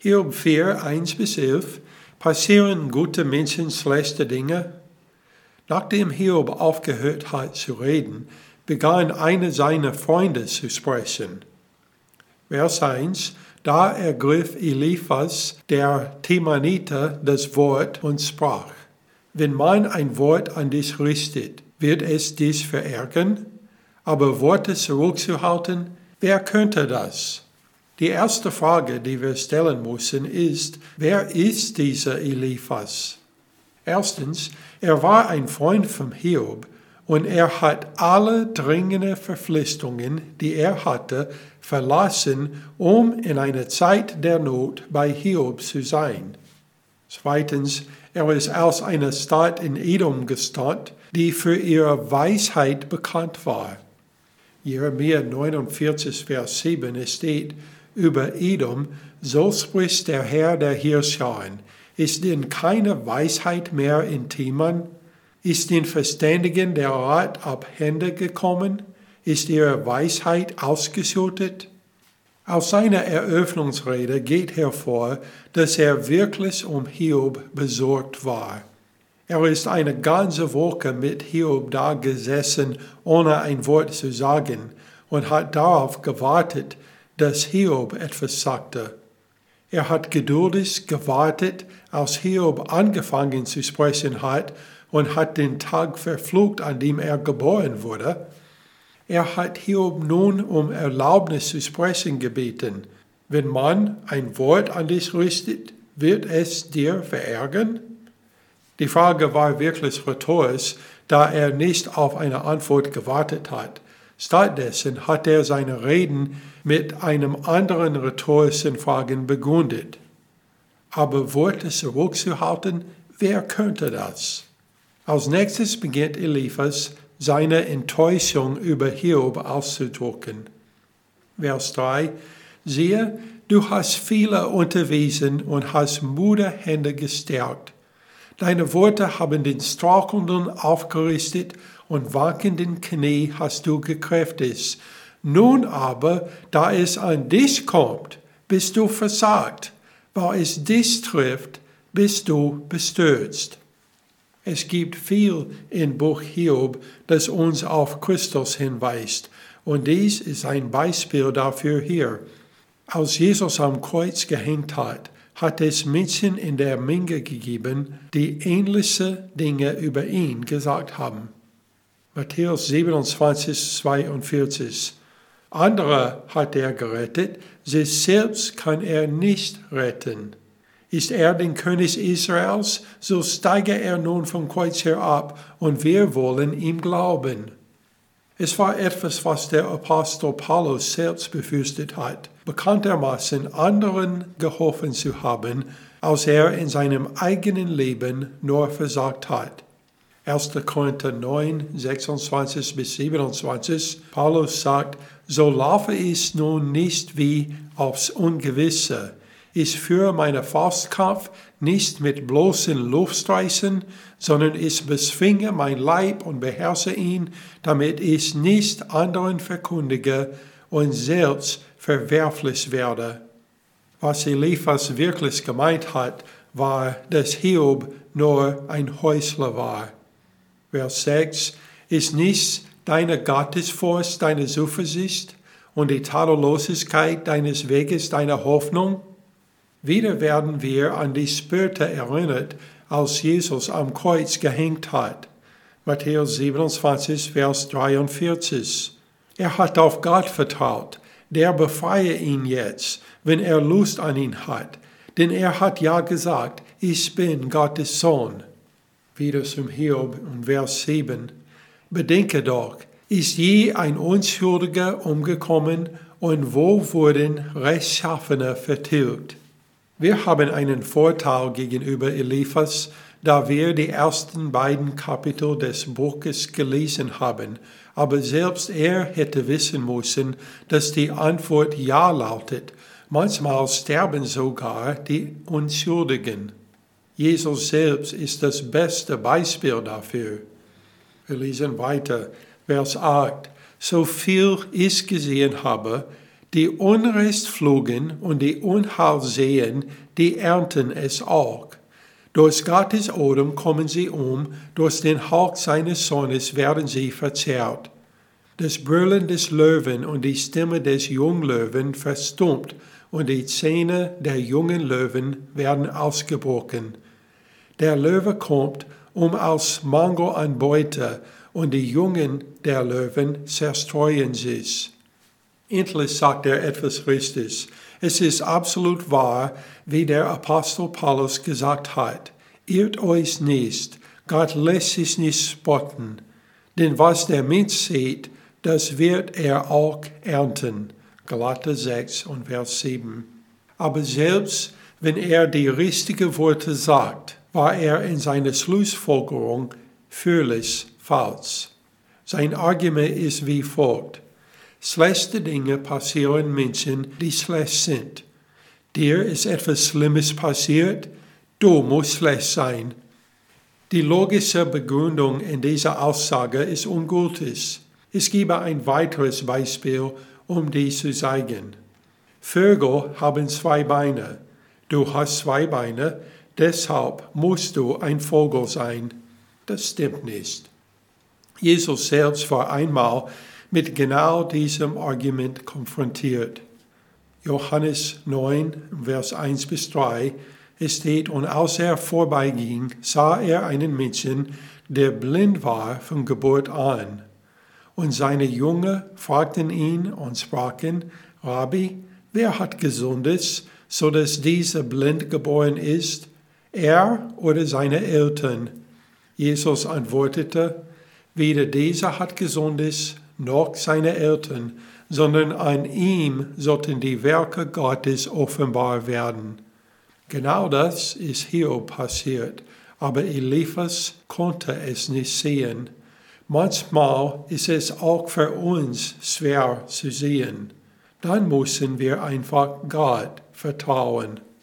Hiob 4, 1 bis 11. Passieren gute Menschen schlechte Dinge? Nachdem Hiob aufgehört hat zu reden, begann einer seiner Freunde zu sprechen. Vers 1. Da ergriff Eliphas, der Temaniter, das Wort und sprach, Wenn man ein Wort an dich richtet, wird es dich verärgern? Aber Worte zurückzuhalten, wer könnte das? Die erste Frage, die wir stellen müssen, ist, wer ist dieser Eliphas? Erstens, er war ein Freund von Hiob und er hat alle dringenden Verpflichtungen, die er hatte, verlassen, um in einer Zeit der Not bei Hiob zu sein. Zweitens, er ist aus einer Stadt in Edom gestammt, die für ihre Weisheit bekannt war. Jeremia 49, Vers 7 steht über Edom, so spricht der Herr der Herrscher. Ist denn keine Weisheit mehr in Timan? Ist den Verständigen der Rat abhände gekommen? Ist ihre Weisheit ausgeschüttet? Aus seiner Eröffnungsrede geht hervor, dass er wirklich um Hiob besorgt war. Er ist eine ganze Woche mit Hiob da gesessen, ohne ein Wort zu sagen, und hat darauf gewartet, dass Hiob etwas sagte. Er hat geduldig gewartet, als Hiob angefangen zu sprechen hat und hat den Tag verflucht, an dem er geboren wurde. Er hat Hiob nun um Erlaubnis zu sprechen gebeten. Wenn man ein Wort an dich richtet, wird es dir verärgern? Die Frage war wirklich rhetorisch, da er nicht auf eine Antwort gewartet hat. Stattdessen hat er seine Reden mit einem anderen rhetorischen Fragen begründet. Aber Worte zurückzuhalten, wer könnte das? Als nächstes beginnt Eliphas seine Enttäuschung über Hiob auszudrücken. Vers 3 Siehe, du hast viele unterwiesen und hast müde Hände gestärkt. Deine Worte haben den Strauchelnden aufgerichtet und wankenden Knie hast du gekräftigt. Nun aber, da es an dich kommt, bist du versagt. Weil es dich trifft, bist du bestürzt. Es gibt viel im Buch Hiob, das uns auf Christus hinweist. Und dies ist ein Beispiel dafür hier. Als Jesus am Kreuz gehängt hat, hat es Menschen in der Menge gegeben, die ähnliche Dinge über ihn gesagt haben. Matthäus 27, 42. Andere hat er gerettet, sich selbst kann er nicht retten. Ist er den König Israels, so steige er nun vom Kreuz herab und wir wollen ihm glauben. Es war etwas, was der Apostel Paulus selbst befürchtet hat, bekanntermaßen anderen geholfen zu haben, als er in seinem eigenen Leben nur versagt hat. 1. Korinther 9, 26 bis 27, Paulus sagt, so laufe ich nun nicht wie aufs Ungewisse, ich führe meinen Faustkampf nicht mit bloßen Luftstreichen, sondern ich bezwinge mein Leib und beherrsche ihn, damit ich nicht anderen verkündige und selbst verwerflich werde. Was Eliphas wirklich gemeint hat, war, dass Hiob nur ein Häusler war. Vers 6 ist nicht deine Gottesfurcht deine Zuversicht und die Tadellosigkeit deines Weges deine Hoffnung? Wieder werden wir an die Spürte erinnert, als Jesus am Kreuz gehängt hat. Matthäus 27, Vers 43. Er hat auf Gott vertraut, der befreie ihn jetzt, wenn er Lust an ihn hat, denn er hat ja gesagt, ich bin Gottes Sohn. Wieder zum Hiob und Vers 7. Bedenke doch, ist je ein Unschuldiger umgekommen und wo wurden Rechtschaffene vertilgt? Wir haben einen Vorteil gegenüber Eliphas, da wir die ersten beiden Kapitel des Buches gelesen haben, aber selbst er hätte wissen müssen, dass die Antwort Ja lautet. Manchmal sterben sogar die Unschuldigen. Jesus selbst ist das beste Beispiel dafür. Wir lesen weiter, Vers 8. So viel ich gesehen habe, Die Unrecht flogen und die Unheil sehen, die ernten es auch. Durch Gottes Odem kommen sie um, durch den Hauch seines Sohnes werden sie verzehrt. Das Brüllen des Löwen und die Stimme des Junglöwen verstummt und die Zähne der jungen Löwen werden ausgebrochen. Der Löwe kommt, um als Mangel an Beute, und die Jungen der Löwen zerstreuen sich. Endlich sagt er etwas Richtiges. Es ist absolut wahr, wie der Apostel Paulus gesagt hat. Irrt euch nicht, Gott lässt sich nicht spotten. Denn was der Mensch sieht, das wird er auch ernten. Galater 6 und Vers 7. Aber selbst wenn er die richtigen Worte sagt, war er in seiner Schlussfolgerung völlig falsch. Sein Argument ist wie folgt. Schlechte Dinge passieren Menschen, die schlecht sind. Dir ist etwas Schlimmes passiert, du musst schlecht sein. Die logische Begründung in dieser Aussage ist ungültig. Ich gebe ein weiteres Beispiel, um dies zu zeigen. Vögel haben zwei Beine. Du hast zwei Beine, deshalb musst du ein Vogel sein. Das stimmt nicht. Jesus selbst war einmal mit genau diesem Argument konfrontiert. Johannes 9, Vers 1 bis 3, es steht, und als er vorbeiging, sah er einen Menschen, der blind war von Geburt an. Und seine Jünger fragten ihn und sprachen, Rabbi, wer hat Gesundes, so dass dieser blind geboren ist, er oder seine Eltern? Jesus antwortete, weder dieser hat Gesundes, noch seine Eltern, sondern an ihm sollten die Werke Gottes offenbar werden. Genau das ist hier passiert, aber Eliphas konnte es nicht sehen. Manchmal ist es auch für uns schwer zu sehen. Dann müssen wir einfach Gott vertrauen.